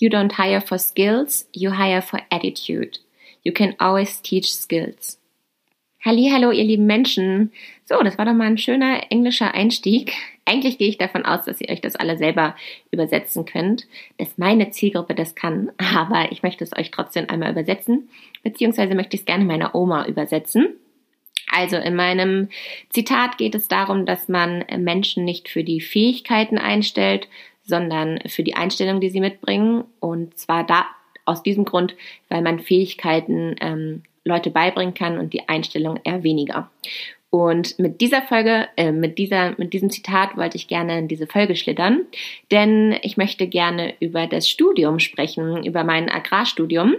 You don't hire for skills, you hire for attitude. You can always teach skills. Hallo, ihr lieben Menschen. So, das war doch mal ein schöner englischer Einstieg. Eigentlich gehe ich davon aus, dass ihr euch das alle selber übersetzen könnt, dass meine Zielgruppe das kann, aber ich möchte es euch trotzdem einmal übersetzen, beziehungsweise möchte ich es gerne meiner Oma übersetzen. Also in meinem Zitat geht es darum, dass man Menschen nicht für die Fähigkeiten einstellt, sondern für die Einstellung, die sie mitbringen. Und zwar da aus diesem Grund, weil man Fähigkeiten ähm, Leute beibringen kann und die Einstellung eher weniger. Und mit dieser Folge, äh, mit dieser, mit diesem Zitat wollte ich gerne in diese Folge schlittern, denn ich möchte gerne über das Studium sprechen, über mein Agrarstudium.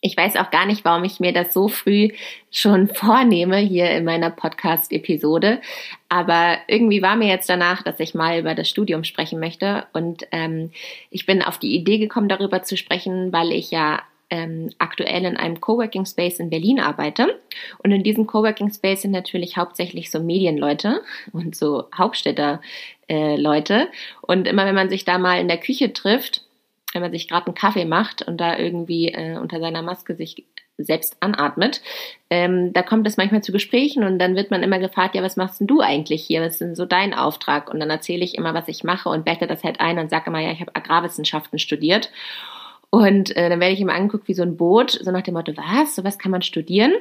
Ich weiß auch gar nicht, warum ich mir das so früh schon vornehme hier in meiner Podcast-Episode. Aber irgendwie war mir jetzt danach, dass ich mal über das Studium sprechen möchte. Und ähm, ich bin auf die Idee gekommen, darüber zu sprechen, weil ich ja ähm, aktuell in einem Coworking Space in Berlin arbeite. Und in diesem Coworking Space sind natürlich hauptsächlich so Medienleute und so Hauptstädter äh, Leute. Und immer wenn man sich da mal in der Küche trifft, wenn man sich gerade einen Kaffee macht und da irgendwie äh, unter seiner Maske sich selbst anatmet, ähm, da kommt es manchmal zu Gesprächen und dann wird man immer gefragt, ja, was machst denn du eigentlich hier? Was ist denn so dein Auftrag? Und dann erzähle ich immer, was ich mache und bette das halt ein und sage immer, ja, ich habe Agrarwissenschaften studiert. Und äh, dann werde ich immer angeguckt wie so ein Boot, so nach dem Motto, was, so was kann man studieren?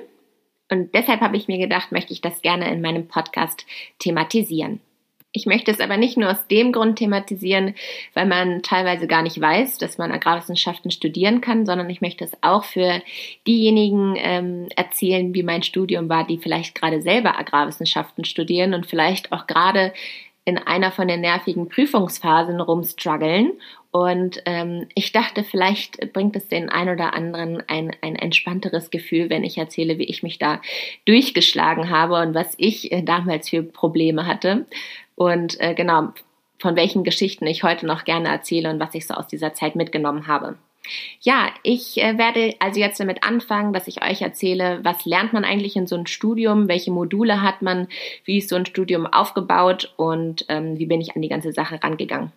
Und deshalb habe ich mir gedacht, möchte ich das gerne in meinem Podcast thematisieren. Ich möchte es aber nicht nur aus dem Grund thematisieren, weil man teilweise gar nicht weiß, dass man Agrarwissenschaften studieren kann, sondern ich möchte es auch für diejenigen ähm, erzählen, wie mein Studium war, die vielleicht gerade selber Agrarwissenschaften studieren und vielleicht auch gerade in einer von den nervigen Prüfungsphasen rumstruggeln. Und ähm, ich dachte, vielleicht bringt es den ein oder anderen ein, ein entspannteres Gefühl, wenn ich erzähle, wie ich mich da durchgeschlagen habe und was ich äh, damals für Probleme hatte. Und äh, genau, von welchen Geschichten ich heute noch gerne erzähle und was ich so aus dieser Zeit mitgenommen habe. Ja, ich äh, werde also jetzt damit anfangen, dass ich euch erzähle, was lernt man eigentlich in so einem Studium, welche Module hat man, wie ist so ein Studium aufgebaut und ähm, wie bin ich an die ganze Sache rangegangen.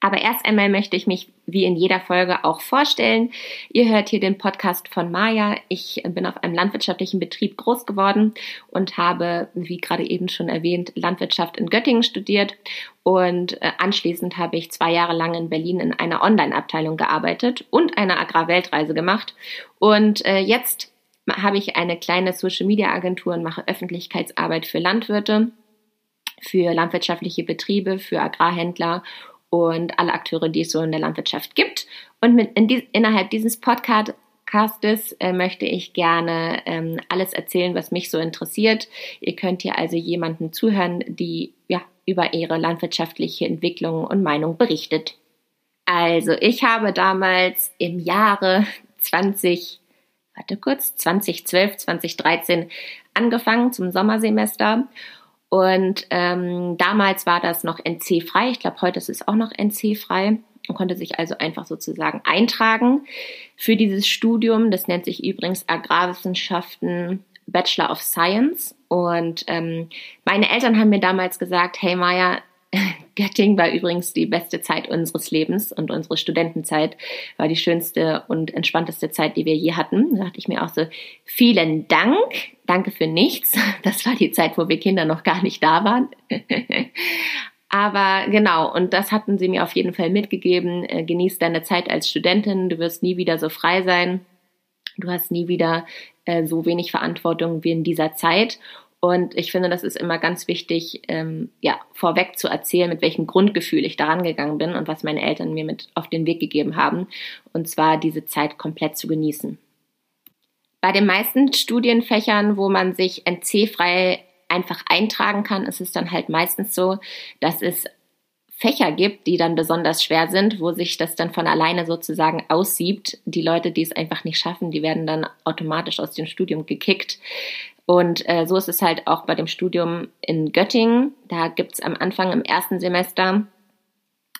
Aber erst einmal möchte ich mich wie in jeder Folge auch vorstellen. Ihr hört hier den Podcast von Maja. Ich bin auf einem landwirtschaftlichen Betrieb groß geworden und habe, wie gerade eben schon erwähnt, Landwirtschaft in Göttingen studiert. Und äh, anschließend habe ich zwei Jahre lang in Berlin in einer Online-Abteilung gearbeitet und eine Agrarweltreise gemacht. Und äh, jetzt habe ich eine kleine Social-Media-Agentur und mache Öffentlichkeitsarbeit für Landwirte für landwirtschaftliche Betriebe, für Agrarhändler und alle Akteure, die es so in der Landwirtschaft gibt. Und mit, in die, innerhalb dieses Podcastes äh, möchte ich gerne ähm, alles erzählen, was mich so interessiert. Ihr könnt hier also jemanden zuhören, die ja über ihre landwirtschaftliche Entwicklung und Meinung berichtet. Also, ich habe damals im Jahre 20, warte kurz, 2012, 2013 angefangen zum Sommersemester und ähm, damals war das noch NC-frei. Ich glaube, heute ist es auch noch NC-frei. Man konnte sich also einfach sozusagen eintragen für dieses Studium. Das nennt sich übrigens Agrarwissenschaften Bachelor of Science. Und ähm, meine Eltern haben mir damals gesagt, hey Maya, Göttingen war übrigens die beste Zeit unseres Lebens und unsere Studentenzeit war die schönste und entspannteste Zeit, die wir je hatten. Da dachte ich mir auch so, vielen Dank, danke für nichts. Das war die Zeit, wo wir Kinder noch gar nicht da waren. Aber genau, und das hatten sie mir auf jeden Fall mitgegeben. Äh, genieß deine Zeit als Studentin, du wirst nie wieder so frei sein. Du hast nie wieder äh, so wenig Verantwortung wie in dieser Zeit. Und ich finde, das ist immer ganz wichtig, ähm, ja, vorweg zu erzählen, mit welchem Grundgefühl ich daran gegangen bin und was meine Eltern mir mit auf den Weg gegeben haben. Und zwar diese Zeit komplett zu genießen. Bei den meisten Studienfächern, wo man sich NC-frei einfach eintragen kann, ist es dann halt meistens so, dass es Fächer gibt, die dann besonders schwer sind, wo sich das dann von alleine sozusagen aussiebt. Die Leute, die es einfach nicht schaffen, die werden dann automatisch aus dem Studium gekickt. Und äh, so ist es halt auch bei dem Studium in Göttingen. Da gibt's am Anfang im ersten Semester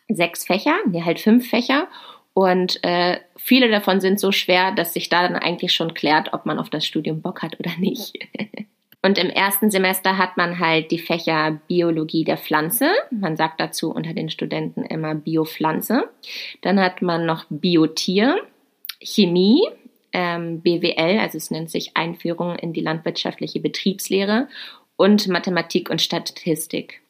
sechs Fächer, nee, halt fünf Fächer. Und äh, viele davon sind so schwer, dass sich da dann eigentlich schon klärt, ob man auf das Studium Bock hat oder nicht. Und im ersten Semester hat man halt die Fächer Biologie der Pflanze. Man sagt dazu unter den Studenten immer Biopflanze. Dann hat man noch Biotier, Chemie, ähm, BWL, also es nennt sich Einführung in die landwirtschaftliche Betriebslehre und Mathematik und Statistik.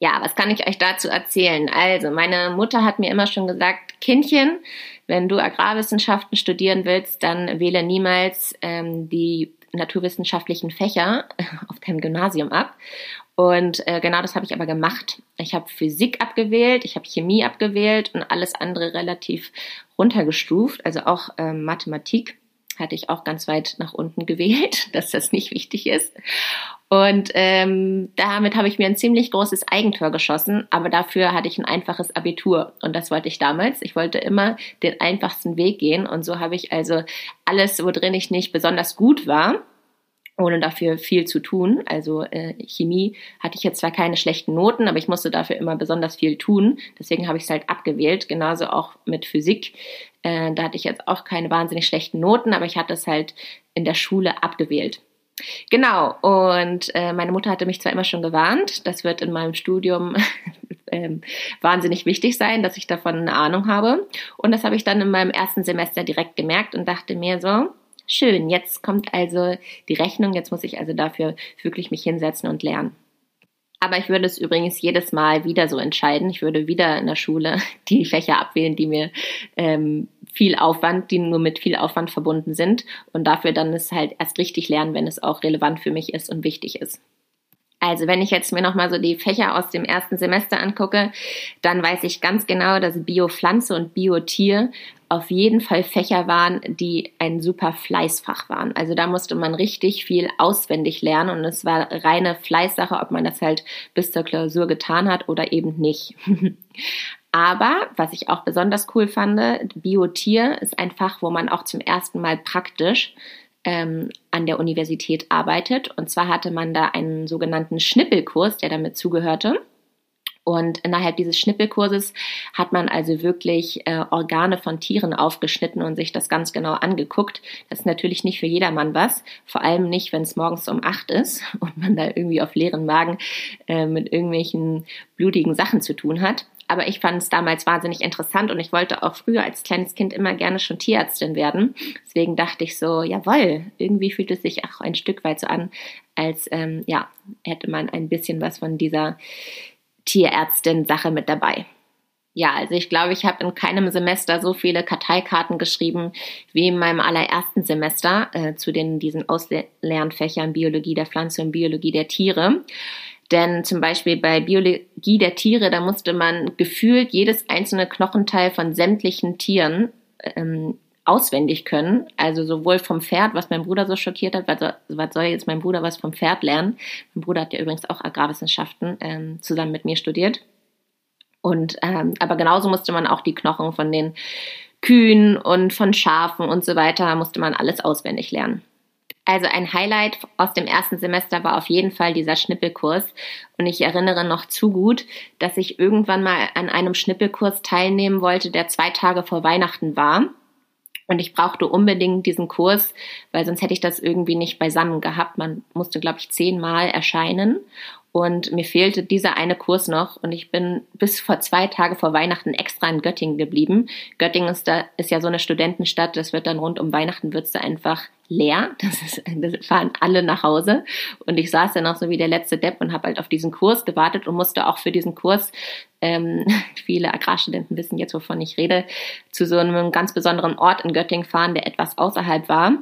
Ja, was kann ich euch dazu erzählen? Also, meine Mutter hat mir immer schon gesagt, Kindchen, wenn du Agrarwissenschaften studieren willst, dann wähle niemals ähm, die naturwissenschaftlichen Fächer auf deinem Gymnasium ab. Und äh, genau das habe ich aber gemacht. Ich habe Physik abgewählt, ich habe Chemie abgewählt und alles andere relativ runtergestuft, also auch äh, Mathematik hatte ich auch ganz weit nach unten gewählt, dass das nicht wichtig ist. Und ähm, damit habe ich mir ein ziemlich großes Eigentor geschossen, aber dafür hatte ich ein einfaches Abitur und das wollte ich damals. Ich wollte immer den einfachsten Weg gehen und so habe ich also alles, worin ich nicht besonders gut war, ohne dafür viel zu tun. Also äh, Chemie hatte ich jetzt zwar keine schlechten Noten, aber ich musste dafür immer besonders viel tun. Deswegen habe ich es halt abgewählt. Genauso auch mit Physik. Äh, da hatte ich jetzt auch keine wahnsinnig schlechten Noten, aber ich hatte es halt in der Schule abgewählt. Genau, und äh, meine Mutter hatte mich zwar immer schon gewarnt, das wird in meinem Studium ähm, wahnsinnig wichtig sein, dass ich davon eine Ahnung habe. Und das habe ich dann in meinem ersten Semester direkt gemerkt und dachte mir so, schön, jetzt kommt also die Rechnung, jetzt muss ich also dafür wirklich mich hinsetzen und lernen. Aber ich würde es übrigens jedes Mal wieder so entscheiden. Ich würde wieder in der Schule die Fächer abwählen, die mir ähm, viel Aufwand, die nur mit viel Aufwand verbunden sind und dafür dann es halt erst richtig lernen, wenn es auch relevant für mich ist und wichtig ist. Also wenn ich jetzt mir nochmal so die Fächer aus dem ersten Semester angucke, dann weiß ich ganz genau, dass Biopflanze und Biotier auf jeden Fall Fächer waren, die ein super Fleißfach waren. Also da musste man richtig viel auswendig lernen und es war reine Fleißsache, ob man das halt bis zur Klausur getan hat oder eben nicht. Aber was ich auch besonders cool fand, Biotier ist ein Fach, wo man auch zum ersten Mal praktisch ähm, an der Universität arbeitet. Und zwar hatte man da einen sogenannten Schnippelkurs, der damit zugehörte. Und innerhalb dieses Schnippelkurses hat man also wirklich äh, Organe von Tieren aufgeschnitten und sich das ganz genau angeguckt. Das ist natürlich nicht für jedermann was, vor allem nicht, wenn es morgens um acht ist und man da irgendwie auf leeren Magen äh, mit irgendwelchen blutigen Sachen zu tun hat. Aber ich fand es damals wahnsinnig interessant und ich wollte auch früher als kleines Kind immer gerne schon Tierärztin werden. Deswegen dachte ich so, jawoll, irgendwie fühlt es sich auch ein Stück weit so an, als ähm, ja, hätte man ein bisschen was von dieser Tierärztin-Sache mit dabei. Ja, also ich glaube, ich habe in keinem Semester so viele Karteikarten geschrieben wie in meinem allerersten Semester äh, zu den diesen Auslernfächern Biologie der Pflanze und Biologie der Tiere. Denn zum Beispiel bei Biologie der Tiere, da musste man gefühlt jedes einzelne Knochenteil von sämtlichen Tieren ähm, auswendig können. Also sowohl vom Pferd, was mein Bruder so schockiert hat, was, was soll jetzt mein Bruder was vom Pferd lernen? Mein Bruder hat ja übrigens auch Agrarwissenschaften ähm, zusammen mit mir studiert. Und ähm, aber genauso musste man auch die Knochen von den Kühen und von Schafen und so weiter musste man alles auswendig lernen. Also ein Highlight aus dem ersten Semester war auf jeden Fall dieser Schnippelkurs. Und ich erinnere noch zu gut, dass ich irgendwann mal an einem Schnippelkurs teilnehmen wollte, der zwei Tage vor Weihnachten war. Und ich brauchte unbedingt diesen Kurs, weil sonst hätte ich das irgendwie nicht beisammen gehabt. Man musste, glaube ich, zehnmal erscheinen. Und mir fehlte dieser eine Kurs noch und ich bin bis vor zwei Tage vor Weihnachten extra in Göttingen geblieben. Göttingen ist, da, ist ja so eine Studentenstadt, das wird dann rund um Weihnachten wird's da einfach leer. Das, ist, das fahren alle nach Hause. Und ich saß dann auch so wie der letzte Depp und habe halt auf diesen Kurs gewartet und musste auch für diesen Kurs, ähm, viele Agrarstudenten wissen jetzt, wovon ich rede, zu so einem ganz besonderen Ort in Göttingen fahren, der etwas außerhalb war.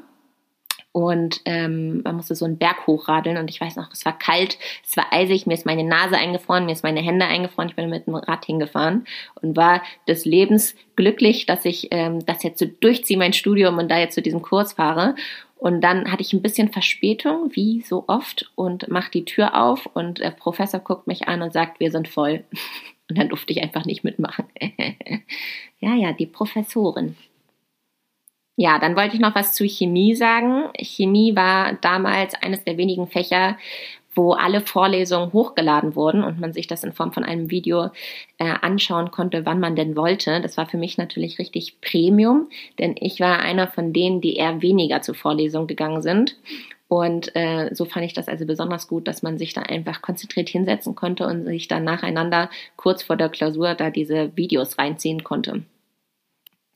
Und ähm, man musste so einen Berg hochradeln und ich weiß noch, es war kalt, es war eisig, mir ist meine Nase eingefroren, mir ist meine Hände eingefroren, ich bin mit dem Rad hingefahren und war des Lebens glücklich, dass ich ähm, das jetzt so durchziehe, mein Studium und da jetzt zu diesem Kurs fahre. Und dann hatte ich ein bisschen Verspätung, wie so oft, und mache die Tür auf und der Professor guckt mich an und sagt, wir sind voll. Und dann durfte ich einfach nicht mitmachen. ja, ja, die Professorin. Ja, dann wollte ich noch was zu Chemie sagen. Chemie war damals eines der wenigen Fächer, wo alle Vorlesungen hochgeladen wurden und man sich das in Form von einem Video äh, anschauen konnte, wann man denn wollte. Das war für mich natürlich richtig Premium, denn ich war einer von denen, die eher weniger zur Vorlesung gegangen sind. Und äh, so fand ich das also besonders gut, dass man sich da einfach konzentriert hinsetzen konnte und sich dann nacheinander kurz vor der Klausur da diese Videos reinziehen konnte.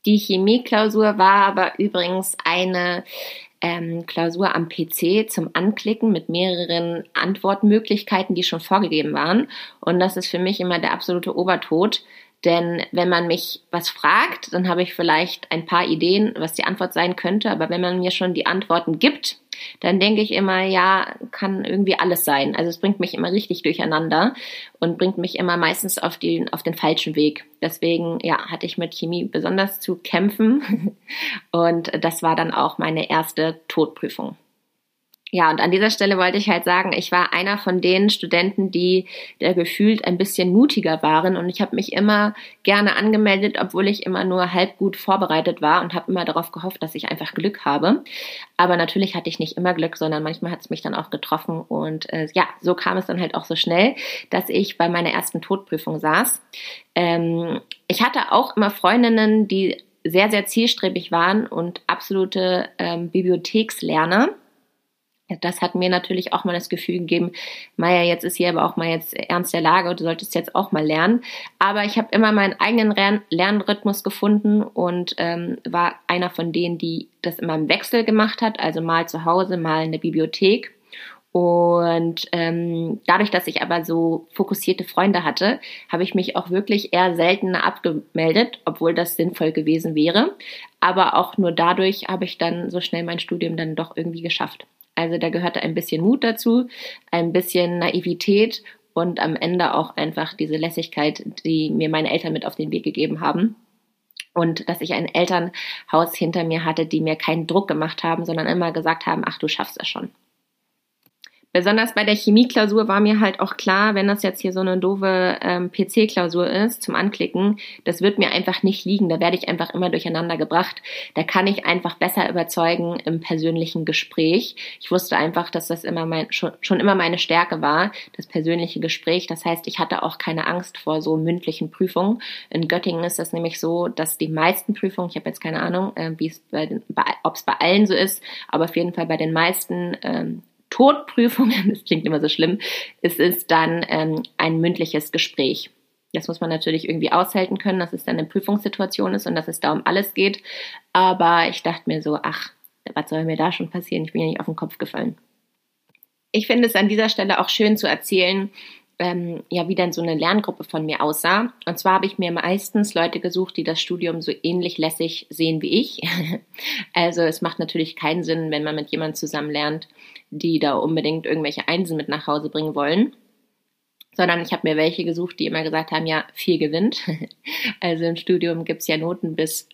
Die Chemieklausur war aber übrigens eine ähm, Klausur am PC zum Anklicken mit mehreren Antwortmöglichkeiten, die schon vorgegeben waren. Und das ist für mich immer der absolute Obertod, denn wenn man mich was fragt, dann habe ich vielleicht ein paar Ideen, was die Antwort sein könnte. Aber wenn man mir schon die Antworten gibt, dann denke ich immer, ja, kann irgendwie alles sein. Also es bringt mich immer richtig durcheinander und bringt mich immer meistens auf den, auf den falschen Weg. Deswegen, ja, hatte ich mit Chemie besonders zu kämpfen. Und das war dann auch meine erste Todprüfung. Ja, und an dieser Stelle wollte ich halt sagen, ich war einer von den Studenten, die der gefühlt ein bisschen mutiger waren und ich habe mich immer gerne angemeldet, obwohl ich immer nur halb gut vorbereitet war und habe immer darauf gehofft, dass ich einfach Glück habe. Aber natürlich hatte ich nicht immer Glück, sondern manchmal hat es mich dann auch getroffen und äh, ja, so kam es dann halt auch so schnell, dass ich bei meiner ersten Todprüfung saß. Ähm, ich hatte auch immer Freundinnen, die sehr, sehr zielstrebig waren und absolute ähm, Bibliothekslerner das hat mir natürlich auch mal das Gefühl gegeben, Maya, jetzt ist hier aber auch mal jetzt ernst der Lage und du solltest jetzt auch mal lernen. Aber ich habe immer meinen eigenen Lernrhythmus gefunden und ähm, war einer von denen, die das immer im Wechsel gemacht hat, also mal zu Hause, mal in der Bibliothek. Und ähm, dadurch, dass ich aber so fokussierte Freunde hatte, habe ich mich auch wirklich eher seltener abgemeldet, obwohl das sinnvoll gewesen wäre. Aber auch nur dadurch habe ich dann so schnell mein Studium dann doch irgendwie geschafft. Also da gehörte ein bisschen Mut dazu, ein bisschen Naivität und am Ende auch einfach diese Lässigkeit, die mir meine Eltern mit auf den Weg gegeben haben. Und dass ich ein Elternhaus hinter mir hatte, die mir keinen Druck gemacht haben, sondern immer gesagt haben, ach, du schaffst es schon. Besonders bei der Chemieklausur war mir halt auch klar, wenn das jetzt hier so eine doofe ähm, PC-Klausur ist zum Anklicken, das wird mir einfach nicht liegen. Da werde ich einfach immer durcheinander gebracht. Da kann ich einfach besser überzeugen im persönlichen Gespräch. Ich wusste einfach, dass das immer mein, schon, schon immer meine Stärke war, das persönliche Gespräch. Das heißt, ich hatte auch keine Angst vor so mündlichen Prüfungen. In Göttingen ist das nämlich so, dass die meisten Prüfungen, ich habe jetzt keine Ahnung, äh, wie es bei, bei ob es bei allen so ist, aber auf jeden Fall bei den meisten ähm, Todprüfungen, das klingt immer so schlimm, es ist dann ähm, ein mündliches Gespräch. Das muss man natürlich irgendwie aushalten können, dass es dann eine Prüfungssituation ist und dass es da um alles geht. Aber ich dachte mir so, ach, was soll mir da schon passieren? Ich bin ja nicht auf den Kopf gefallen. Ich finde es an dieser Stelle auch schön zu erzählen, ähm, ja, wie dann so eine Lerngruppe von mir aussah. Und zwar habe ich mir meistens Leute gesucht, die das Studium so ähnlich lässig sehen wie ich. also es macht natürlich keinen Sinn, wenn man mit jemandem zusammen lernt, die da unbedingt irgendwelche Einsen mit nach Hause bringen wollen. Sondern ich habe mir welche gesucht, die immer gesagt haben, ja, vier gewinnt. also im Studium gibt es ja Noten bis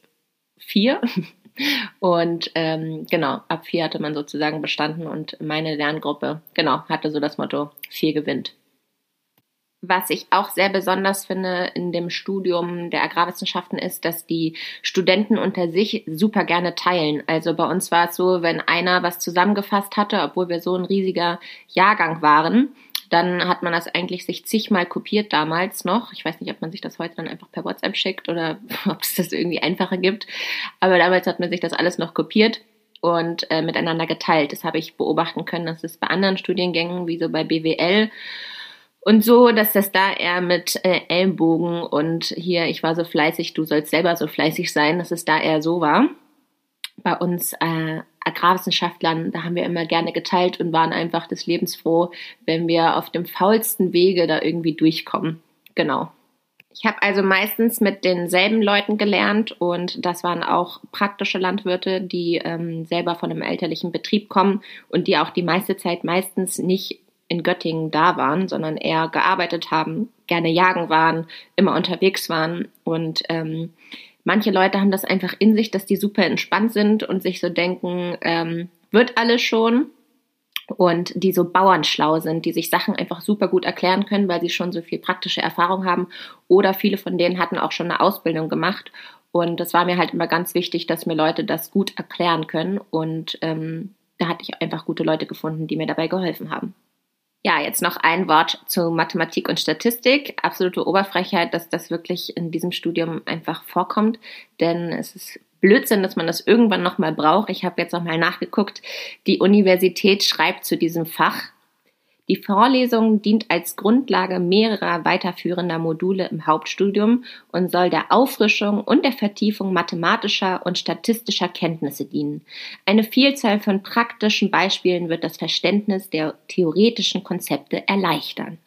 vier. Und ähm, genau, ab vier hatte man sozusagen bestanden und meine Lerngruppe, genau, hatte so das Motto, vier gewinnt. Was ich auch sehr besonders finde in dem Studium der Agrarwissenschaften ist, dass die Studenten unter sich super gerne teilen. Also bei uns war es so, wenn einer was zusammengefasst hatte, obwohl wir so ein riesiger Jahrgang waren, dann hat man das eigentlich sich zigmal kopiert damals noch. Ich weiß nicht, ob man sich das heute dann einfach per WhatsApp schickt oder ob es das irgendwie einfacher gibt. Aber damals hat man sich das alles noch kopiert und äh, miteinander geteilt. Das habe ich beobachten können. Das ist bei anderen Studiengängen, wie so bei BWL und so, dass das da eher mit äh, Ellenbogen und hier, ich war so fleißig, du sollst selber so fleißig sein, dass es da eher so war. Bei uns äh, Agrarwissenschaftlern, da haben wir immer gerne geteilt und waren einfach des Lebens froh, wenn wir auf dem faulsten Wege da irgendwie durchkommen. Genau. Ich habe also meistens mit denselben Leuten gelernt und das waren auch praktische Landwirte, die ähm, selber von einem elterlichen Betrieb kommen und die auch die meiste Zeit meistens nicht in Göttingen da waren, sondern eher gearbeitet haben, gerne jagen waren, immer unterwegs waren. Und ähm, manche Leute haben das einfach in sich, dass die super entspannt sind und sich so denken, ähm, wird alles schon. Und die so bauernschlau sind, die sich Sachen einfach super gut erklären können, weil sie schon so viel praktische Erfahrung haben. Oder viele von denen hatten auch schon eine Ausbildung gemacht. Und das war mir halt immer ganz wichtig, dass mir Leute das gut erklären können. Und ähm, da hatte ich einfach gute Leute gefunden, die mir dabei geholfen haben. Ja, jetzt noch ein Wort zu Mathematik und Statistik. Absolute Oberfrechheit, dass das wirklich in diesem Studium einfach vorkommt, denn es ist Blödsinn, dass man das irgendwann nochmal braucht. Ich habe jetzt nochmal nachgeguckt. Die Universität schreibt zu diesem Fach, die Vorlesung dient als Grundlage mehrerer weiterführender Module im Hauptstudium und soll der Auffrischung und der Vertiefung mathematischer und statistischer Kenntnisse dienen. Eine Vielzahl von praktischen Beispielen wird das Verständnis der theoretischen Konzepte erleichtern.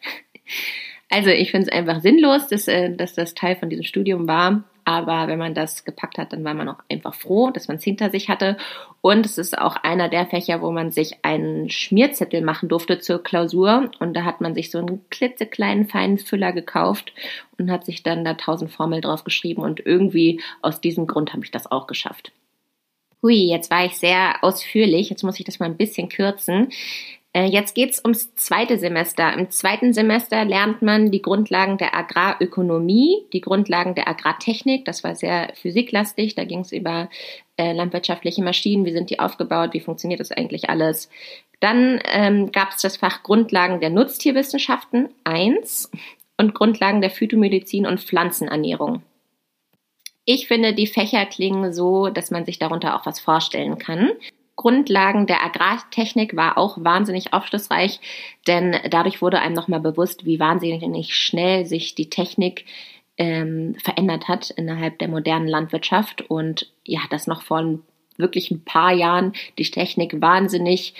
Also ich finde es einfach sinnlos, dass, äh, dass das Teil von diesem Studium war. Aber wenn man das gepackt hat, dann war man auch einfach froh, dass man es hinter sich hatte. Und es ist auch einer der Fächer, wo man sich einen Schmierzettel machen durfte zur Klausur. Und da hat man sich so einen klitzekleinen, feinen Füller gekauft und hat sich dann da tausend Formeln drauf geschrieben. Und irgendwie aus diesem Grund habe ich das auch geschafft. Hui, jetzt war ich sehr ausführlich. Jetzt muss ich das mal ein bisschen kürzen. Äh, jetzt geht's ums zweite Semester. Im zweiten Semester lernt man die Grundlagen der Agrarökonomie, die Grundlagen der Agrartechnik. Das war sehr physiklastig. Da ging es über äh, landwirtschaftliche Maschinen. Wie sind die aufgebaut? Wie funktioniert das eigentlich alles? Dann ähm, gab es das Fach Grundlagen der Nutztierwissenschaften 1 und Grundlagen der Phytomedizin und Pflanzenernährung. Ich finde, die Fächer klingen so, dass man sich darunter auch was vorstellen kann. Grundlagen der Agrartechnik war auch wahnsinnig aufschlussreich, denn dadurch wurde einem nochmal bewusst, wie wahnsinnig schnell sich die Technik ähm, verändert hat innerhalb der modernen Landwirtschaft. Und ja, das noch vor wirklich ein paar Jahren die Technik wahnsinnig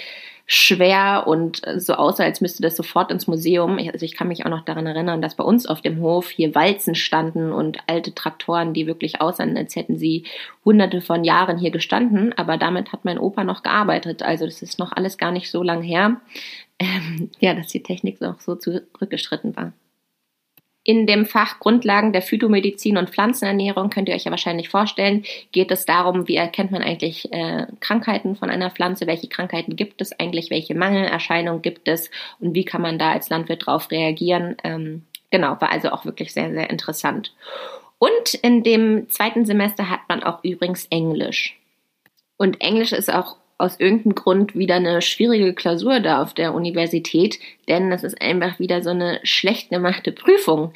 schwer und so aussah, als müsste das sofort ins Museum. Also ich kann mich auch noch daran erinnern, dass bei uns auf dem Hof hier Walzen standen und alte Traktoren, die wirklich aussahen, als hätten sie hunderte von Jahren hier gestanden. Aber damit hat mein Opa noch gearbeitet. Also das ist noch alles gar nicht so lang her, ähm, ja, dass die Technik noch so zurückgeschritten war. In dem Fach Grundlagen der Phytomedizin und Pflanzenernährung könnt ihr euch ja wahrscheinlich vorstellen, geht es darum, wie erkennt man eigentlich äh, Krankheiten von einer Pflanze, welche Krankheiten gibt es eigentlich, welche Mangelerscheinungen gibt es und wie kann man da als Landwirt drauf reagieren. Ähm, genau, war also auch wirklich sehr, sehr interessant. Und in dem zweiten Semester hat man auch übrigens Englisch. Und Englisch ist auch aus irgendeinem Grund wieder eine schwierige Klausur da auf der Universität, denn das ist einfach wieder so eine schlecht gemachte Prüfung.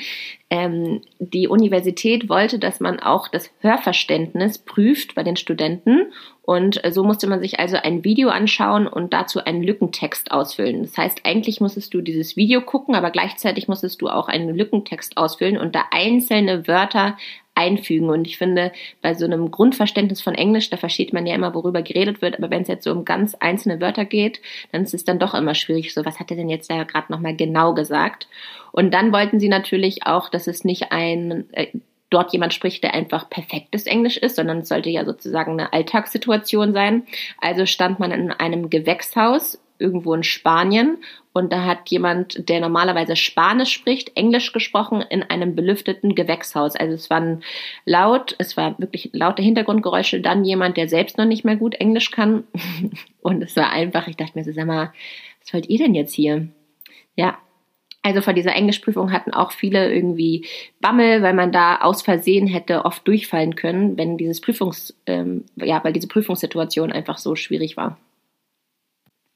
Ähm, die Universität wollte, dass man auch das Hörverständnis prüft bei den Studenten und so musste man sich also ein Video anschauen und dazu einen Lückentext ausfüllen. Das heißt, eigentlich musstest du dieses Video gucken, aber gleichzeitig musstest du auch einen Lückentext ausfüllen und da einzelne Wörter einfügen. Und ich finde, bei so einem Grundverständnis von Englisch, da versteht man ja immer, worüber geredet wird, aber wenn es jetzt so um ganz einzelne Wörter geht, dann ist es dann doch immer schwierig, so was hat er denn jetzt da gerade nochmal genau gesagt? Und dann wollten sie natürlich auch, dass es nicht ein äh, dort jemand spricht, der einfach perfektes Englisch ist, sondern es sollte ja sozusagen eine Alltagssituation sein. Also stand man in einem Gewächshaus irgendwo in Spanien und da hat jemand, der normalerweise Spanisch spricht, Englisch gesprochen in einem belüfteten Gewächshaus. Also es waren laut, es war wirklich laute Hintergrundgeräusche, dann jemand, der selbst noch nicht mehr gut Englisch kann und es war einfach, ich dachte mir so, sag mal, was wollt ihr denn jetzt hier? Ja, also vor dieser Englischprüfung hatten auch viele irgendwie Bammel, weil man da aus Versehen hätte oft durchfallen können, wenn dieses Prüfungs, ähm, ja, weil diese Prüfungssituation einfach so schwierig war.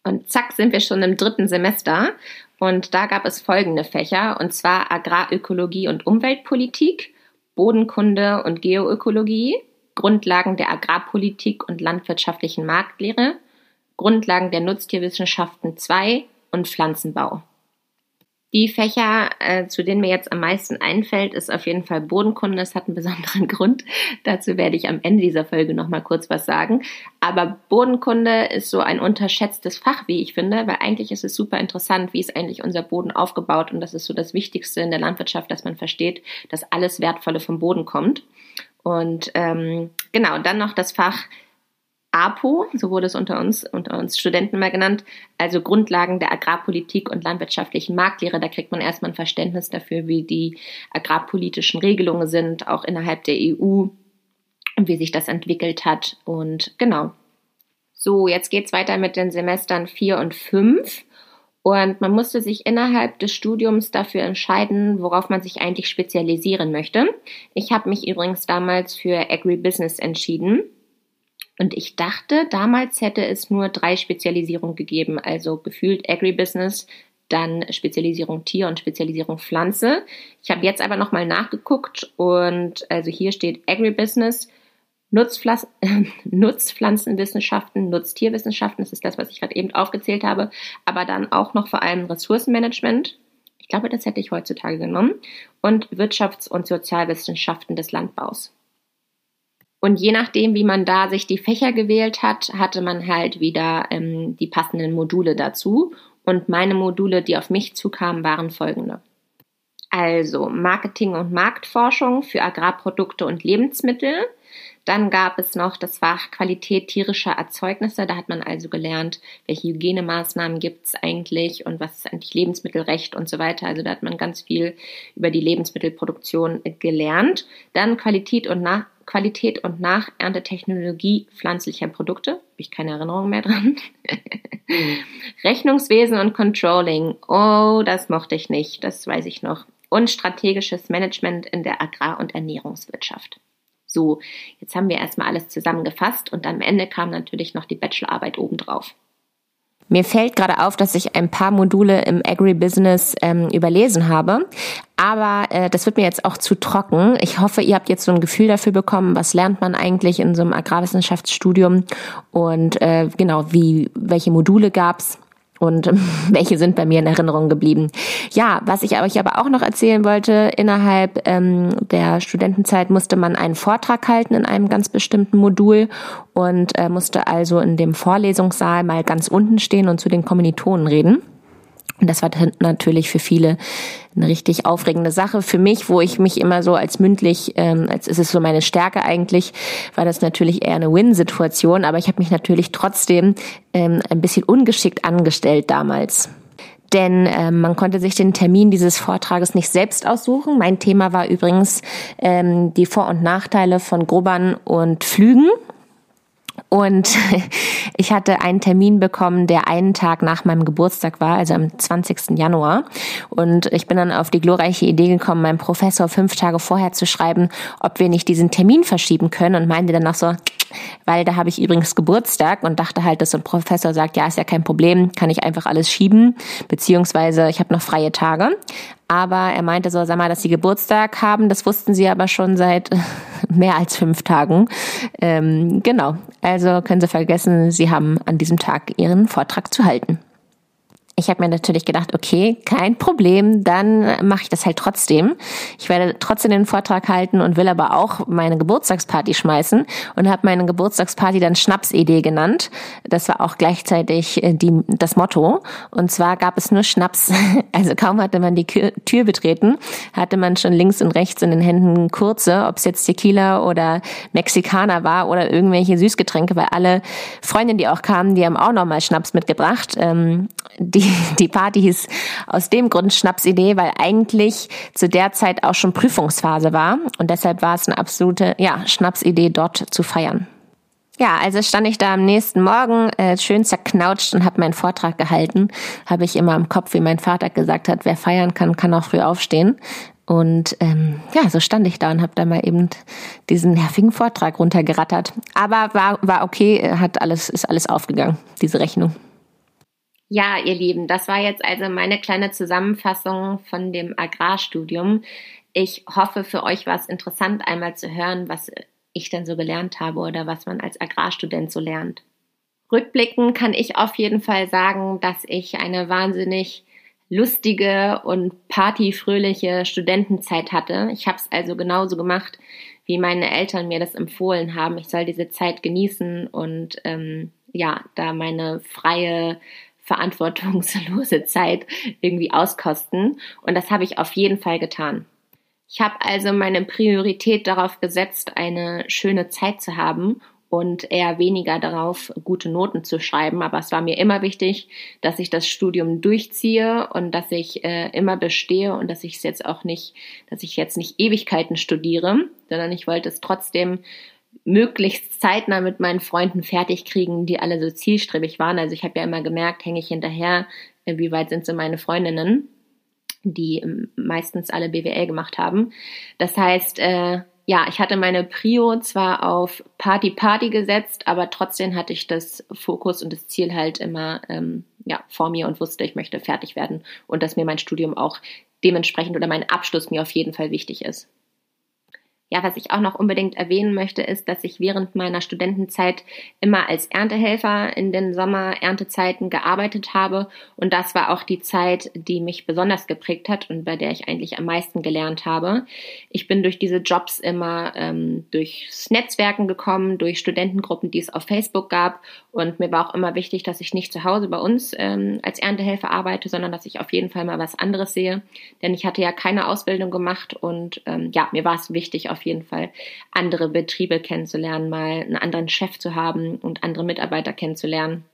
Und zack, sind wir schon im dritten Semester. Und da gab es folgende Fächer, und zwar Agrarökologie und Umweltpolitik, Bodenkunde und Geoökologie, Grundlagen der Agrarpolitik und landwirtschaftlichen Marktlehre, Grundlagen der Nutztierwissenschaften 2 und Pflanzenbau. Die Fächer, äh, zu denen mir jetzt am meisten einfällt, ist auf jeden Fall Bodenkunde. Das hat einen besonderen Grund. Dazu werde ich am Ende dieser Folge nochmal kurz was sagen. Aber Bodenkunde ist so ein unterschätztes Fach, wie ich finde, weil eigentlich ist es super interessant, wie ist eigentlich unser Boden aufgebaut. Und das ist so das Wichtigste in der Landwirtschaft, dass man versteht, dass alles Wertvolle vom Boden kommt. Und ähm, genau, dann noch das Fach APO, so wurde es unter uns, unter uns Studenten mal genannt, also Grundlagen der Agrarpolitik und landwirtschaftlichen Marktlehre. Da kriegt man erstmal ein Verständnis dafür, wie die agrarpolitischen Regelungen sind, auch innerhalb der EU und wie sich das entwickelt hat. Und genau. So, jetzt geht's weiter mit den Semestern 4 und 5. Und man musste sich innerhalb des Studiums dafür entscheiden, worauf man sich eigentlich spezialisieren möchte. Ich habe mich übrigens damals für Agribusiness entschieden und ich dachte, damals hätte es nur drei Spezialisierungen gegeben, also gefühlt Agribusiness, dann Spezialisierung Tier und Spezialisierung Pflanze. Ich habe jetzt aber nochmal nachgeguckt und also hier steht Agribusiness Nutzpflanz Nutzpflanzenwissenschaften, Nutztierwissenschaften, das ist das, was ich gerade eben aufgezählt habe, aber dann auch noch vor allem Ressourcenmanagement. Ich glaube, das hätte ich heutzutage genommen. Und Wirtschafts- und Sozialwissenschaften des Landbaus. Und je nachdem, wie man da sich die Fächer gewählt hat, hatte man halt wieder ähm, die passenden Module dazu. Und meine Module, die auf mich zukamen, waren folgende. Also Marketing und Marktforschung für Agrarprodukte und Lebensmittel. Dann gab es noch das Fach Qualität tierischer Erzeugnisse. Da hat man also gelernt, welche Hygienemaßnahmen gibt es eigentlich und was ist eigentlich Lebensmittelrecht und so weiter. Also da hat man ganz viel über die Lebensmittelproduktion gelernt. Dann Qualität und Nach Qualität und Nacherntetechnologie pflanzlicher Produkte. Habe ich keine Erinnerung mehr dran. Rechnungswesen und Controlling. Oh, das mochte ich nicht. Das weiß ich noch. Und strategisches Management in der Agrar- und Ernährungswirtschaft. So, jetzt haben wir erstmal alles zusammengefasst und am Ende kam natürlich noch die Bachelorarbeit obendrauf. Mir fällt gerade auf, dass ich ein paar Module im Agribusiness ähm, überlesen habe. Aber äh, das wird mir jetzt auch zu trocken. Ich hoffe, ihr habt jetzt so ein Gefühl dafür bekommen, was lernt man eigentlich in so einem Agrarwissenschaftsstudium und äh, genau, wie, welche Module gab's und welche sind bei mir in Erinnerung geblieben. Ja, was ich euch aber auch noch erzählen wollte, innerhalb ähm, der Studentenzeit musste man einen Vortrag halten in einem ganz bestimmten Modul und äh, musste also in dem Vorlesungssaal mal ganz unten stehen und zu den Kommilitonen reden. Und das war natürlich für viele eine richtig aufregende Sache. Für mich, wo ich mich immer so als mündlich, ähm, als ist es so meine Stärke eigentlich, war das natürlich eher eine Win-Situation. Aber ich habe mich natürlich trotzdem ähm, ein bisschen ungeschickt angestellt damals denn ähm, man konnte sich den Termin dieses Vortrages nicht selbst aussuchen. Mein Thema war übrigens ähm, die Vor- und Nachteile von Grubbern und Flügen. Und ich hatte einen Termin bekommen, der einen Tag nach meinem Geburtstag war, also am 20. Januar. Und ich bin dann auf die glorreiche Idee gekommen, meinem Professor fünf Tage vorher zu schreiben, ob wir nicht diesen Termin verschieben können und meinte dann noch so, weil da habe ich übrigens Geburtstag und dachte halt, dass so ein Professor sagt, ja, ist ja kein Problem, kann ich einfach alles schieben, beziehungsweise ich habe noch freie Tage. Aber er meinte so, sag mal, dass sie Geburtstag haben, das wussten sie aber schon seit mehr als fünf Tagen. Ähm, genau, also können Sie vergessen, Sie haben an diesem Tag Ihren Vortrag zu halten. Ich habe mir natürlich gedacht, okay, kein Problem, dann mache ich das halt trotzdem. Ich werde trotzdem den Vortrag halten und will aber auch meine Geburtstagsparty schmeißen und habe meine Geburtstagsparty dann Schnapsidee genannt. Das war auch gleichzeitig äh, die, das Motto. Und zwar gab es nur Schnaps. Also kaum hatte man die Tür betreten, hatte man schon links und rechts in den Händen kurze, ob es jetzt Tequila oder Mexikaner war oder irgendwelche Süßgetränke, weil alle Freundinnen, die auch kamen, die haben auch nochmal Schnaps mitgebracht. Ähm, die die, Party hieß aus dem Grund Schnapsidee, weil eigentlich zu der Zeit auch schon Prüfungsphase war und deshalb war es eine absolute ja, Schnapsidee, dort zu feiern. Ja, also stand ich da am nächsten Morgen äh, schön zerknautscht und habe meinen Vortrag gehalten. Habe ich immer im Kopf, wie mein Vater gesagt hat, wer feiern kann, kann auch früh aufstehen. Und ähm, ja, so stand ich da und habe da mal eben diesen nervigen Vortrag runtergerattert. Aber war, war okay, hat alles, ist alles aufgegangen, diese Rechnung. Ja, ihr Lieben, das war jetzt also meine kleine Zusammenfassung von dem Agrarstudium. Ich hoffe, für euch war es interessant, einmal zu hören, was ich denn so gelernt habe oder was man als Agrarstudent so lernt. Rückblickend kann ich auf jeden Fall sagen, dass ich eine wahnsinnig lustige und partyfröhliche Studentenzeit hatte. Ich habe es also genauso gemacht, wie meine Eltern mir das empfohlen haben. Ich soll diese Zeit genießen und ähm, ja, da meine freie verantwortungslose Zeit irgendwie auskosten. Und das habe ich auf jeden Fall getan. Ich habe also meine Priorität darauf gesetzt, eine schöne Zeit zu haben und eher weniger darauf, gute Noten zu schreiben. Aber es war mir immer wichtig, dass ich das Studium durchziehe und dass ich äh, immer bestehe und dass ich es jetzt auch nicht, dass ich jetzt nicht Ewigkeiten studiere, sondern ich wollte es trotzdem möglichst zeitnah mit meinen Freunden fertig kriegen, die alle so zielstrebig waren. Also ich habe ja immer gemerkt, hänge ich hinterher, wie weit sind so meine Freundinnen, die ähm, meistens alle BWL gemacht haben. Das heißt, äh, ja, ich hatte meine Prio zwar auf Party Party gesetzt, aber trotzdem hatte ich das Fokus und das Ziel halt immer ähm, ja, vor mir und wusste, ich möchte fertig werden und dass mir mein Studium auch dementsprechend oder mein Abschluss mir auf jeden Fall wichtig ist. Ja, was ich auch noch unbedingt erwähnen möchte, ist, dass ich während meiner Studentenzeit immer als Erntehelfer in den Sommer-Erntezeiten gearbeitet habe. Und das war auch die Zeit, die mich besonders geprägt hat und bei der ich eigentlich am meisten gelernt habe. Ich bin durch diese Jobs immer ähm, durchs Netzwerken gekommen, durch Studentengruppen, die es auf Facebook gab. Und mir war auch immer wichtig, dass ich nicht zu Hause bei uns ähm, als Erntehelfer arbeite, sondern dass ich auf jeden Fall mal was anderes sehe. Denn ich hatte ja keine Ausbildung gemacht und ähm, ja, mir war es wichtig, auf jeden Fall andere Betriebe kennenzulernen, mal einen anderen Chef zu haben und andere Mitarbeiter kennenzulernen.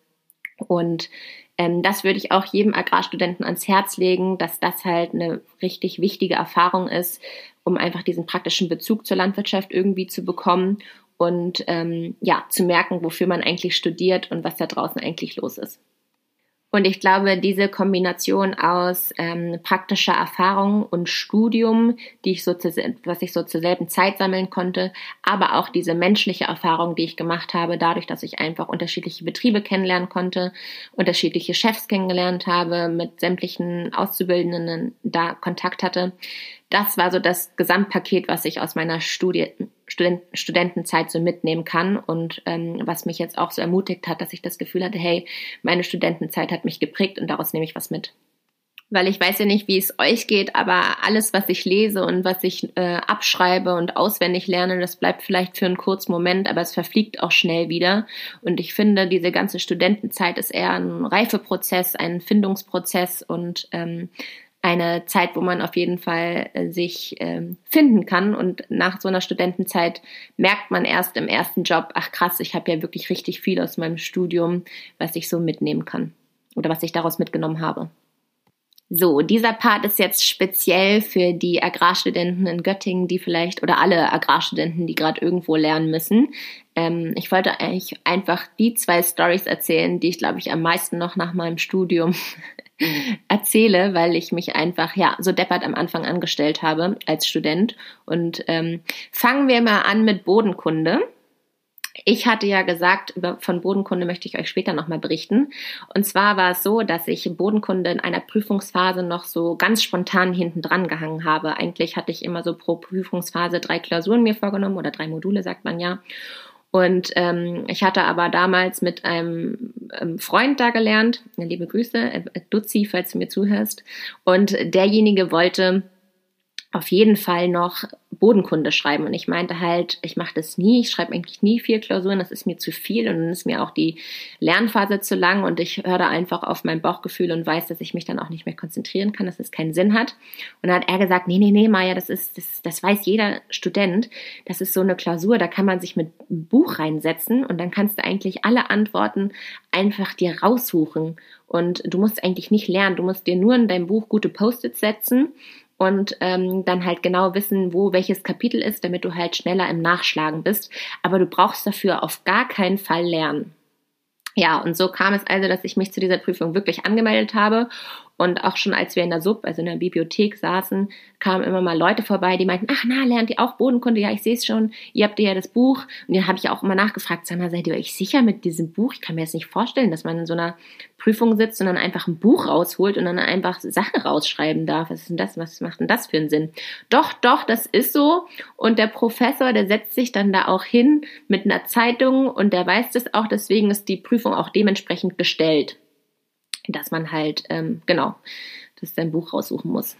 Und ähm, das würde ich auch jedem Agrarstudenten ans Herz legen, dass das halt eine richtig wichtige Erfahrung ist, um einfach diesen praktischen Bezug zur Landwirtschaft irgendwie zu bekommen und ähm, ja zu merken, wofür man eigentlich studiert und was da draußen eigentlich los ist. Und ich glaube, diese Kombination aus ähm, praktischer Erfahrung und Studium, die ich so zu, was ich so zur selben Zeit sammeln konnte, aber auch diese menschliche Erfahrung, die ich gemacht habe, dadurch, dass ich einfach unterschiedliche Betriebe kennenlernen konnte, unterschiedliche Chefs kennengelernt habe, mit sämtlichen Auszubildenden da Kontakt hatte, das war so das Gesamtpaket, was ich aus meiner Studie, Student, Studentenzeit so mitnehmen kann und ähm, was mich jetzt auch so ermutigt hat, dass ich das Gefühl hatte, hey, meine Studentenzeit hat mich geprägt und daraus nehme ich was mit. Weil ich weiß ja nicht, wie es euch geht, aber alles, was ich lese und was ich äh, abschreibe und auswendig lerne, das bleibt vielleicht für einen kurzen Moment, aber es verfliegt auch schnell wieder. Und ich finde, diese ganze Studentenzeit ist eher ein Reifeprozess, ein Findungsprozess und ähm, eine Zeit, wo man auf jeden Fall äh, sich ähm, finden kann. Und nach so einer Studentenzeit merkt man erst im ersten Job, ach krass, ich habe ja wirklich richtig viel aus meinem Studium, was ich so mitnehmen kann oder was ich daraus mitgenommen habe. So, dieser Part ist jetzt speziell für die Agrarstudenten in Göttingen, die vielleicht, oder alle Agrarstudenten, die gerade irgendwo lernen müssen. Ähm, ich wollte eigentlich einfach die zwei Stories erzählen, die ich, glaube ich, am meisten noch nach meinem Studium erzähle, weil ich mich einfach ja so deppert am Anfang angestellt habe als Student. Und ähm, fangen wir mal an mit Bodenkunde. Ich hatte ja gesagt, über, von Bodenkunde möchte ich euch später nochmal berichten. Und zwar war es so, dass ich Bodenkunde in einer Prüfungsphase noch so ganz spontan hinten dran gehangen habe. Eigentlich hatte ich immer so pro Prüfungsphase drei Klausuren mir vorgenommen oder drei Module, sagt man ja. Und ähm, ich hatte aber damals mit einem ähm, Freund da gelernt, liebe Grüße, äh, Duzi, falls du mir zuhörst. Und derjenige wollte auf jeden Fall noch Bodenkunde schreiben. Und ich meinte halt, ich mache das nie, ich schreibe eigentlich nie vier Klausuren, das ist mir zu viel und dann ist mir auch die Lernphase zu lang und ich höre da einfach auf mein Bauchgefühl und weiß, dass ich mich dann auch nicht mehr konzentrieren kann, dass es keinen Sinn hat. Und dann hat er gesagt, nee, nee, nee, Maja, das ist, das, das weiß jeder Student, das ist so eine Klausur, da kann man sich mit einem Buch reinsetzen und dann kannst du eigentlich alle Antworten einfach dir raussuchen. Und du musst eigentlich nicht lernen, du musst dir nur in deinem Buch gute Post-its setzen und ähm, dann halt genau wissen, wo welches Kapitel ist, damit du halt schneller im Nachschlagen bist. Aber du brauchst dafür auf gar keinen Fall lernen. Ja, und so kam es also, dass ich mich zu dieser Prüfung wirklich angemeldet habe und auch schon als wir in der Sub, also in der Bibliothek saßen, kamen immer mal Leute vorbei, die meinten, ach na, lernt ihr auch Bodenkunde? Ja, ich sehe es schon, ihr habt ja das Buch. Und dann habe ich auch immer nachgefragt, sag mal, seid ihr euch sicher mit diesem Buch? Ich kann mir jetzt nicht vorstellen, dass man in so einer Prüfung sitzt und dann einfach ein Buch rausholt und dann einfach Sachen rausschreiben darf. Was ist denn das? Was macht denn das für einen Sinn? Doch, doch, das ist so. Und der Professor, der setzt sich dann da auch hin mit einer Zeitung und der weiß das auch, deswegen ist die Prüfung auch dementsprechend gestellt dass man halt, ähm, genau, das sein Buch raussuchen muss.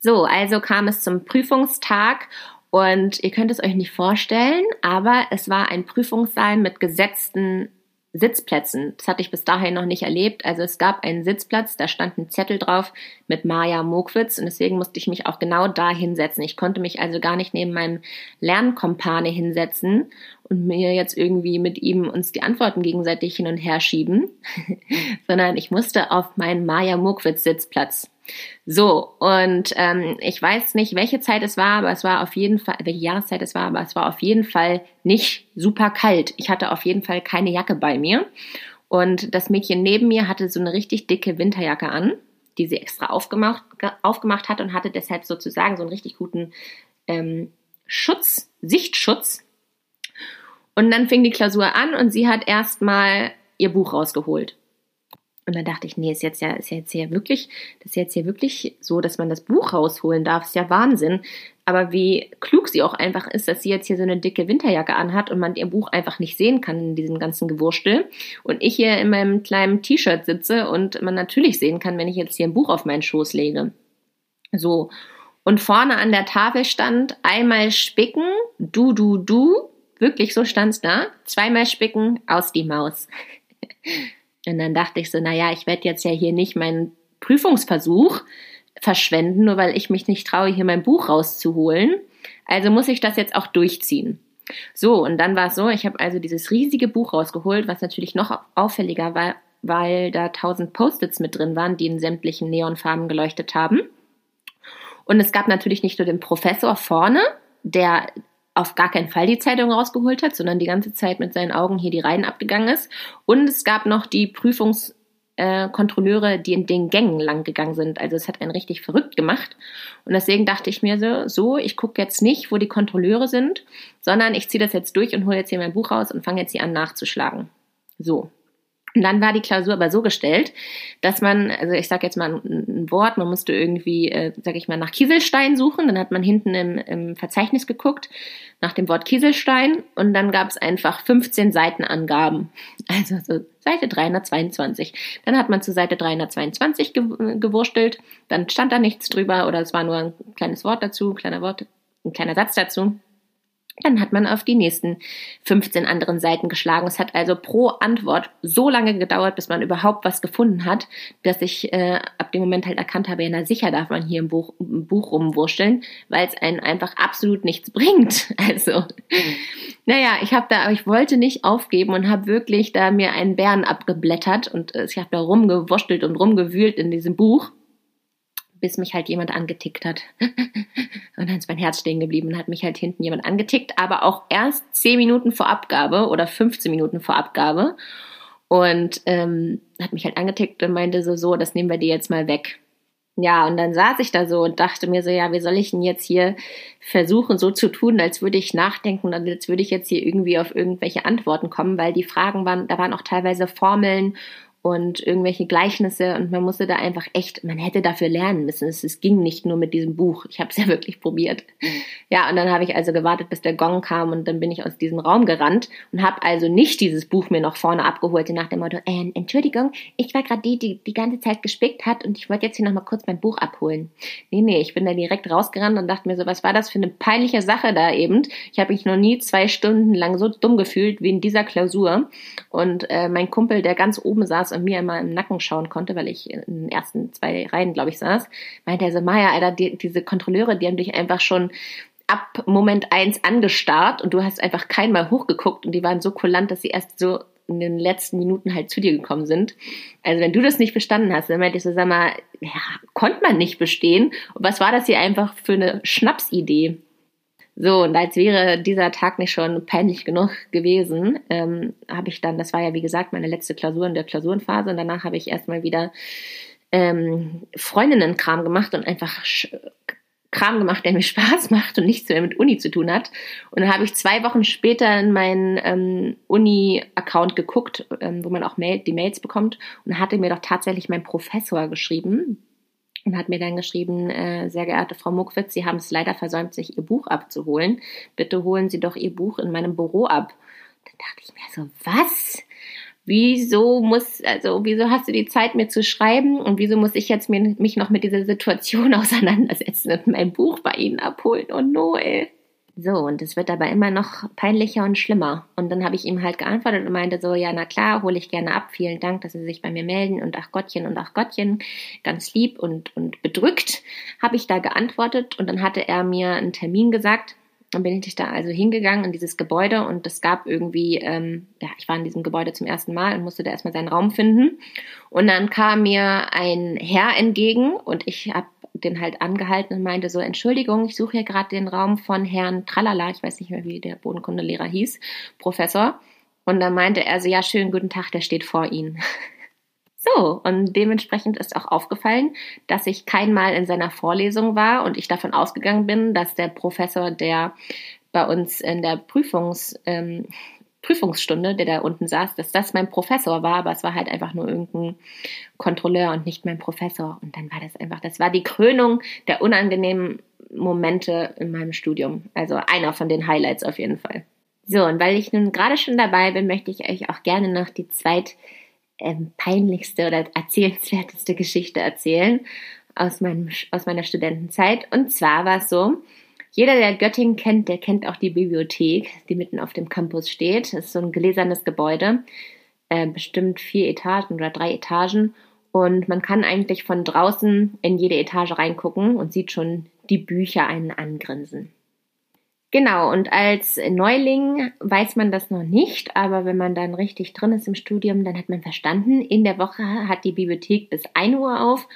So, also kam es zum Prüfungstag und ihr könnt es euch nicht vorstellen, aber es war ein Prüfungssaal mit gesetzten Sitzplätzen. Das hatte ich bis dahin noch nicht erlebt. Also es gab einen Sitzplatz, da stand ein Zettel drauf mit Maja Mokwitz und deswegen musste ich mich auch genau da hinsetzen. Ich konnte mich also gar nicht neben meinem Lernkompane hinsetzen und mir jetzt irgendwie mit ihm uns die Antworten gegenseitig hin und her schieben, sondern ich musste auf meinen Maja Mokwitz Sitzplatz. So, und ähm, ich weiß nicht, welche Zeit es war, aber es war auf jeden Fall, welche Jahreszeit es war, aber es war auf jeden Fall nicht super kalt. Ich hatte auf jeden Fall keine Jacke bei mir. Und das Mädchen neben mir hatte so eine richtig dicke Winterjacke an, die sie extra aufgemacht, aufgemacht hat und hatte deshalb sozusagen so einen richtig guten ähm, Schutz, Sichtschutz. Und dann fing die Klausur an und sie hat erstmal ihr Buch rausgeholt. Und dann dachte ich, nee, ist jetzt ja, ist jetzt ja wirklich, das ist jetzt hier wirklich so, dass man das Buch rausholen darf. Ist ja Wahnsinn. Aber wie klug sie auch einfach ist, dass sie jetzt hier so eine dicke Winterjacke anhat und man ihr Buch einfach nicht sehen kann in diesem ganzen Gewurstel. Und ich hier in meinem kleinen T-Shirt sitze und man natürlich sehen kann, wenn ich jetzt hier ein Buch auf meinen Schoß lege. So. Und vorne an der Tafel stand einmal spicken, du, du, du. Wirklich, so stand's da. Zweimal spicken, aus die Maus. Und dann dachte ich so, naja, ich werde jetzt ja hier nicht meinen Prüfungsversuch verschwenden, nur weil ich mich nicht traue, hier mein Buch rauszuholen. Also muss ich das jetzt auch durchziehen. So, und dann war es so, ich habe also dieses riesige Buch rausgeholt, was natürlich noch auffälliger war, weil da tausend Post-its mit drin waren, die in sämtlichen Neonfarben geleuchtet haben. Und es gab natürlich nicht nur den Professor vorne, der auf gar keinen Fall die Zeitung rausgeholt hat, sondern die ganze Zeit mit seinen Augen hier die Reihen abgegangen ist. Und es gab noch die Prüfungskontrolleure, äh, die in den Gängen lang gegangen sind. Also es hat einen richtig verrückt gemacht. Und deswegen dachte ich mir so, so ich gucke jetzt nicht, wo die Kontrolleure sind, sondern ich ziehe das jetzt durch und hole jetzt hier mein Buch raus und fange jetzt hier an nachzuschlagen. So. Und dann war die Klausur aber so gestellt, dass man, also ich sage jetzt mal ein, Wort, man musste irgendwie, äh, sage ich mal, nach Kieselstein suchen. Dann hat man hinten im, im Verzeichnis geguckt nach dem Wort Kieselstein und dann gab es einfach 15 Seitenangaben. Also so Seite 322. Dann hat man zu Seite 322 gewurstelt, dann stand da nichts drüber oder es war nur ein kleines Wort dazu, ein kleiner Wort, ein kleiner Satz dazu. Dann hat man auf die nächsten 15 anderen Seiten geschlagen. Es hat also pro Antwort so lange gedauert, bis man überhaupt was gefunden hat, dass ich äh, ab dem Moment halt erkannt habe, ja, na sicher darf man hier im Buch, im Buch rumwurschteln, weil es einen einfach absolut nichts bringt. Also, naja, ich habe da, ich wollte nicht aufgeben und habe wirklich da mir einen Bären abgeblättert und äh, ich habe da rumgewurschtelt und rumgewühlt in diesem Buch bis mich halt jemand angetickt hat. und dann ist mein Herz stehen geblieben und hat mich halt hinten jemand angetickt, aber auch erst 10 Minuten vor Abgabe oder 15 Minuten vor Abgabe. Und ähm, hat mich halt angetickt und meinte so, so, das nehmen wir dir jetzt mal weg. Ja, und dann saß ich da so und dachte mir so, ja, wie soll ich denn jetzt hier versuchen, so zu tun, als würde ich nachdenken und als würde ich jetzt hier irgendwie auf irgendwelche Antworten kommen, weil die Fragen waren, da waren auch teilweise Formeln und irgendwelche Gleichnisse und man musste da einfach echt, man hätte dafür lernen müssen. Es, es ging nicht nur mit diesem Buch. Ich habe es ja wirklich probiert. Ja, und dann habe ich also gewartet, bis der Gong kam und dann bin ich aus diesem Raum gerannt und habe also nicht dieses Buch mir noch vorne abgeholt nach dem Motto, äh, Entschuldigung, ich war gerade die, die die ganze Zeit gespickt hat und ich wollte jetzt hier nochmal kurz mein Buch abholen. Nee, nee, ich bin da direkt rausgerannt und dachte mir so, was war das für eine peinliche Sache da eben? Ich habe mich noch nie zwei Stunden lang so dumm gefühlt wie in dieser Klausur und äh, mein Kumpel, der ganz oben saß und mir immer im Nacken schauen konnte, weil ich in den ersten zwei Reihen, glaube ich, saß, meinte er so, Maya, Alter, die, diese Kontrolleure, die haben dich einfach schon ab Moment eins angestarrt und du hast einfach keinmal hochgeguckt und die waren so kulant, dass sie erst so in den letzten Minuten halt zu dir gekommen sind. Also wenn du das nicht bestanden hast, dann meinte ich so, sag mal, ja, konnte man nicht bestehen. Und was war das hier einfach für eine Schnapsidee? So, und als wäre dieser Tag nicht schon peinlich genug gewesen, ähm, habe ich dann, das war ja wie gesagt meine letzte Klausur in der Klausurenphase, und danach habe ich erstmal wieder ähm, Freundinnenkram gemacht und einfach Kram gemacht, der mir Spaß macht und nichts mehr mit Uni zu tun hat. Und dann habe ich zwei Wochen später in meinen ähm, Uni-Account geguckt, ähm, wo man auch Mail, die Mails bekommt, und hatte mir doch tatsächlich mein Professor geschrieben, und hat mir dann geschrieben, äh, sehr geehrte Frau Muckwitz, Sie haben es leider versäumt, sich Ihr Buch abzuholen. Bitte holen Sie doch Ihr Buch in meinem Büro ab. Dann dachte ich mir so, was? Wieso muss, also wieso hast du die Zeit, mir zu schreiben und wieso muss ich jetzt mir, mich noch mit dieser Situation auseinandersetzen und mein Buch bei Ihnen abholen? Oh no, ey. So, und es wird aber immer noch peinlicher und schlimmer. Und dann habe ich ihm halt geantwortet und meinte so, ja, na klar, hole ich gerne ab. Vielen Dank, dass Sie sich bei mir melden. Und ach Gottchen und ach Gottchen, ganz lieb und, und bedrückt, habe ich da geantwortet. Und dann hatte er mir einen Termin gesagt. Dann bin ich da also hingegangen in dieses Gebäude und es gab irgendwie, ähm, ja, ich war in diesem Gebäude zum ersten Mal und musste da erstmal seinen Raum finden. Und dann kam mir ein Herr entgegen und ich habe den halt angehalten und meinte so, Entschuldigung, ich suche hier gerade den Raum von Herrn Tralala, ich weiß nicht mehr, wie der Bodenkundelehrer hieß, Professor. Und dann meinte er so, ja, schönen guten Tag, der steht vor Ihnen. So, und dementsprechend ist auch aufgefallen, dass ich kein Mal in seiner Vorlesung war und ich davon ausgegangen bin, dass der Professor, der bei uns in der Prüfungs, ähm, Prüfungsstunde, der da unten saß, dass das mein Professor war, aber es war halt einfach nur irgendein Kontrolleur und nicht mein Professor. Und dann war das einfach, das war die Krönung der unangenehmen Momente in meinem Studium. Also einer von den Highlights auf jeden Fall. So, und weil ich nun gerade schon dabei bin, möchte ich euch auch gerne noch die zweit ähm, peinlichste oder erzählenswerteste Geschichte erzählen aus, meinem, aus meiner Studentenzeit. Und zwar war es so, jeder, der Göttingen kennt, der kennt auch die Bibliothek, die mitten auf dem Campus steht. Das ist so ein gläsernes Gebäude, äh, bestimmt vier Etagen oder drei Etagen. Und man kann eigentlich von draußen in jede Etage reingucken und sieht schon die Bücher einen angrinsen. Genau, und als Neuling weiß man das noch nicht, aber wenn man dann richtig drin ist im Studium, dann hat man verstanden, in der Woche hat die Bibliothek bis 1 Uhr auf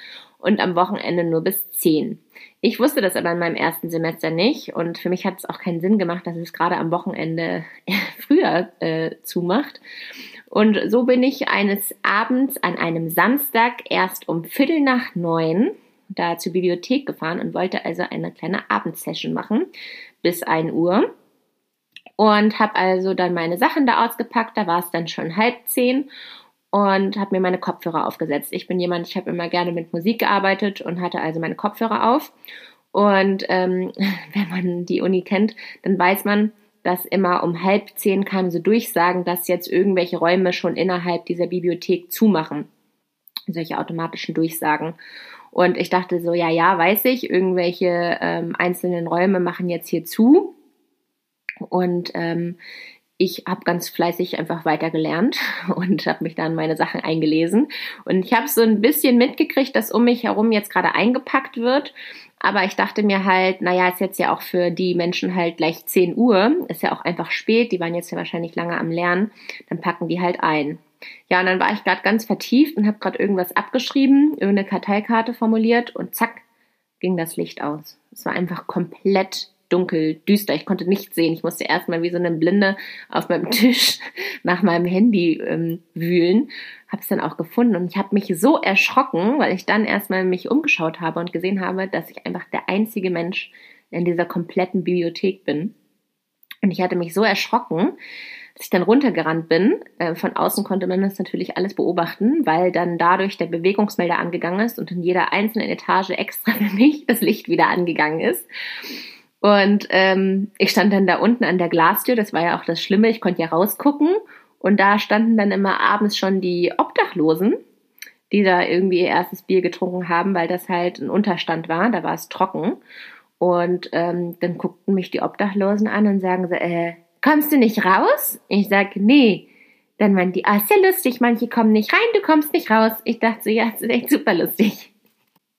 und am Wochenende nur bis 10. Ich wusste das aber in meinem ersten Semester nicht und für mich hat es auch keinen Sinn gemacht, dass es gerade am Wochenende früher äh, zumacht. Und so bin ich eines Abends an einem Samstag erst um Viertel nach neun da zur Bibliothek gefahren und wollte also eine kleine Abendsession machen bis 1 Uhr. Und habe also dann meine Sachen da ausgepackt. Da war es dann schon halb zehn und habe mir meine Kopfhörer aufgesetzt. Ich bin jemand, ich habe immer gerne mit Musik gearbeitet und hatte also meine Kopfhörer auf. Und ähm, wenn man die Uni kennt, dann weiß man, dass immer um halb zehn kamen so Durchsagen, dass jetzt irgendwelche Räume schon innerhalb dieser Bibliothek zumachen. Solche automatischen Durchsagen. Und ich dachte so, ja, ja, weiß ich, irgendwelche ähm, einzelnen Räume machen jetzt hier zu. Und ähm, ich habe ganz fleißig einfach weiter gelernt und habe mich dann meine Sachen eingelesen. Und ich habe so ein bisschen mitgekriegt, dass um mich herum jetzt gerade eingepackt wird. Aber ich dachte mir halt, naja, ist jetzt ja auch für die Menschen halt gleich 10 Uhr. Ist ja auch einfach spät. Die waren jetzt ja wahrscheinlich lange am Lernen. Dann packen die halt ein. Ja, und dann war ich gerade ganz vertieft und habe gerade irgendwas abgeschrieben, irgendeine Karteikarte formuliert und zack, ging das Licht aus. Es war einfach komplett dunkel, düster. Ich konnte nichts sehen. Ich musste erstmal wie so eine Blinde auf meinem Tisch nach meinem Handy ähm, wühlen. Habe es dann auch gefunden und ich habe mich so erschrocken, weil ich dann erstmal mich umgeschaut habe und gesehen habe, dass ich einfach der einzige Mensch in dieser kompletten Bibliothek bin. Und ich hatte mich so erschrocken, als ich dann runtergerannt bin, äh, von außen konnte man das natürlich alles beobachten, weil dann dadurch der Bewegungsmelder angegangen ist und in jeder einzelnen Etage extra für mich das Licht wieder angegangen ist. Und ähm, ich stand dann da unten an der Glastür, das war ja auch das Schlimme, ich konnte ja rausgucken und da standen dann immer abends schon die Obdachlosen, die da irgendwie ihr erstes Bier getrunken haben, weil das halt ein Unterstand war, da war es trocken. Und ähm, dann guckten mich die Obdachlosen an und sagen so, äh, kommst du nicht raus? Ich sag, nee. Dann meinen die, ah, ist ja lustig, manche kommen nicht rein, du kommst nicht raus. Ich dachte so, ja, das ist echt super lustig.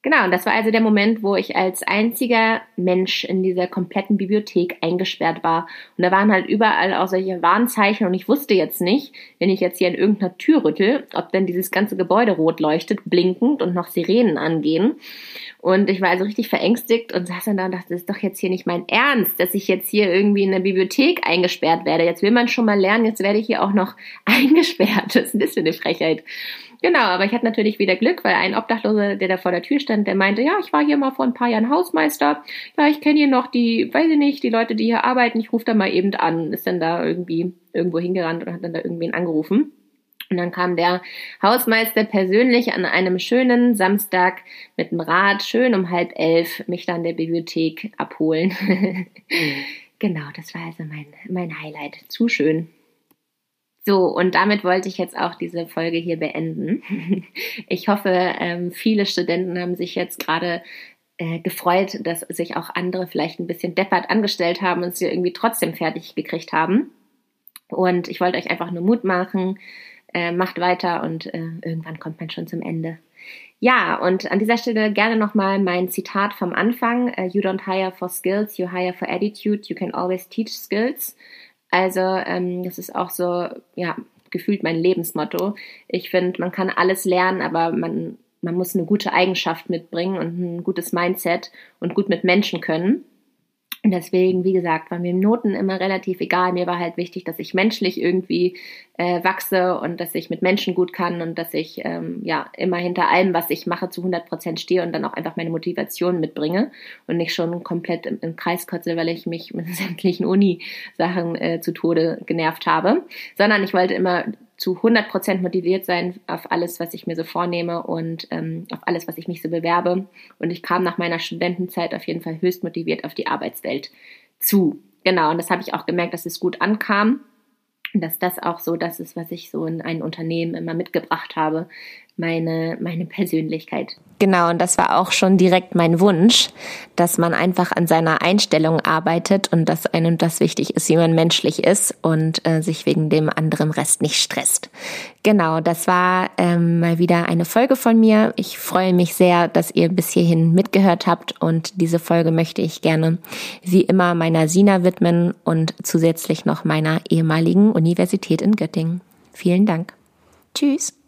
Genau, und das war also der Moment, wo ich als einziger Mensch in dieser kompletten Bibliothek eingesperrt war. Und da waren halt überall auch solche Warnzeichen und ich wusste jetzt nicht, wenn ich jetzt hier in irgendeiner Tür rüttel, ob denn dieses ganze Gebäude rot leuchtet, blinkend und noch Sirenen angehen. Und ich war also richtig verängstigt und saß dann da und dachte, das ist doch jetzt hier nicht mein Ernst, dass ich jetzt hier irgendwie in der Bibliothek eingesperrt werde. Jetzt will man schon mal lernen, jetzt werde ich hier auch noch eingesperrt. Das ist ein bisschen eine Frechheit. Genau, aber ich hatte natürlich wieder Glück, weil ein Obdachloser, der da vor der Tür stand, der meinte, ja, ich war hier mal vor ein paar Jahren Hausmeister. Ja, ich kenne hier noch die, weiß ich nicht, die Leute, die hier arbeiten. Ich rufe da mal eben an. Ist dann da irgendwie irgendwo hingerannt und hat dann da irgendwen angerufen. Und dann kam der Hausmeister persönlich an einem schönen Samstag mit dem Rad schön um halb elf mich dann der Bibliothek abholen. genau, das war also mein, mein Highlight. Zu schön. So, und damit wollte ich jetzt auch diese Folge hier beenden. Ich hoffe, ähm, viele Studenten haben sich jetzt gerade äh, gefreut, dass sich auch andere vielleicht ein bisschen deppert angestellt haben und sie irgendwie trotzdem fertig gekriegt haben. Und ich wollte euch einfach nur Mut machen, äh, macht weiter und äh, irgendwann kommt man schon zum Ende. Ja, und an dieser Stelle gerne nochmal mein Zitat vom Anfang. You don't hire for skills, you hire for attitude. You can always teach skills. Also ähm, das ist auch so, ja, gefühlt mein Lebensmotto. Ich finde, man kann alles lernen, aber man, man muss eine gute Eigenschaft mitbringen und ein gutes Mindset und gut mit Menschen können. Und deswegen, wie gesagt, waren mir Noten immer relativ egal. Mir war halt wichtig, dass ich menschlich irgendwie äh, wachse und dass ich mit Menschen gut kann und dass ich ähm, ja immer hinter allem, was ich mache, zu 100 Prozent stehe und dann auch einfach meine Motivation mitbringe und nicht schon komplett im, im Kreis kotze, weil ich mich mit sämtlichen Uni-Sachen äh, zu Tode genervt habe, sondern ich wollte immer zu 100 Prozent motiviert sein auf alles, was ich mir so vornehme und ähm, auf alles, was ich mich so bewerbe. Und ich kam nach meiner Studentenzeit auf jeden Fall höchst motiviert auf die Arbeitswelt zu. Genau, und das habe ich auch gemerkt, dass es gut ankam. Und dass das auch so das ist, was ich so in ein Unternehmen immer mitgebracht habe, meine, meine Persönlichkeit. Genau, und das war auch schon direkt mein Wunsch, dass man einfach an seiner Einstellung arbeitet und dass einem das wichtig ist, wie man menschlich ist und äh, sich wegen dem anderen Rest nicht stresst. Genau, das war ähm, mal wieder eine Folge von mir. Ich freue mich sehr, dass ihr bis hierhin mitgehört habt und diese Folge möchte ich gerne wie immer meiner Sina widmen und zusätzlich noch meiner ehemaligen Universität in Göttingen. Vielen Dank. Tschüss.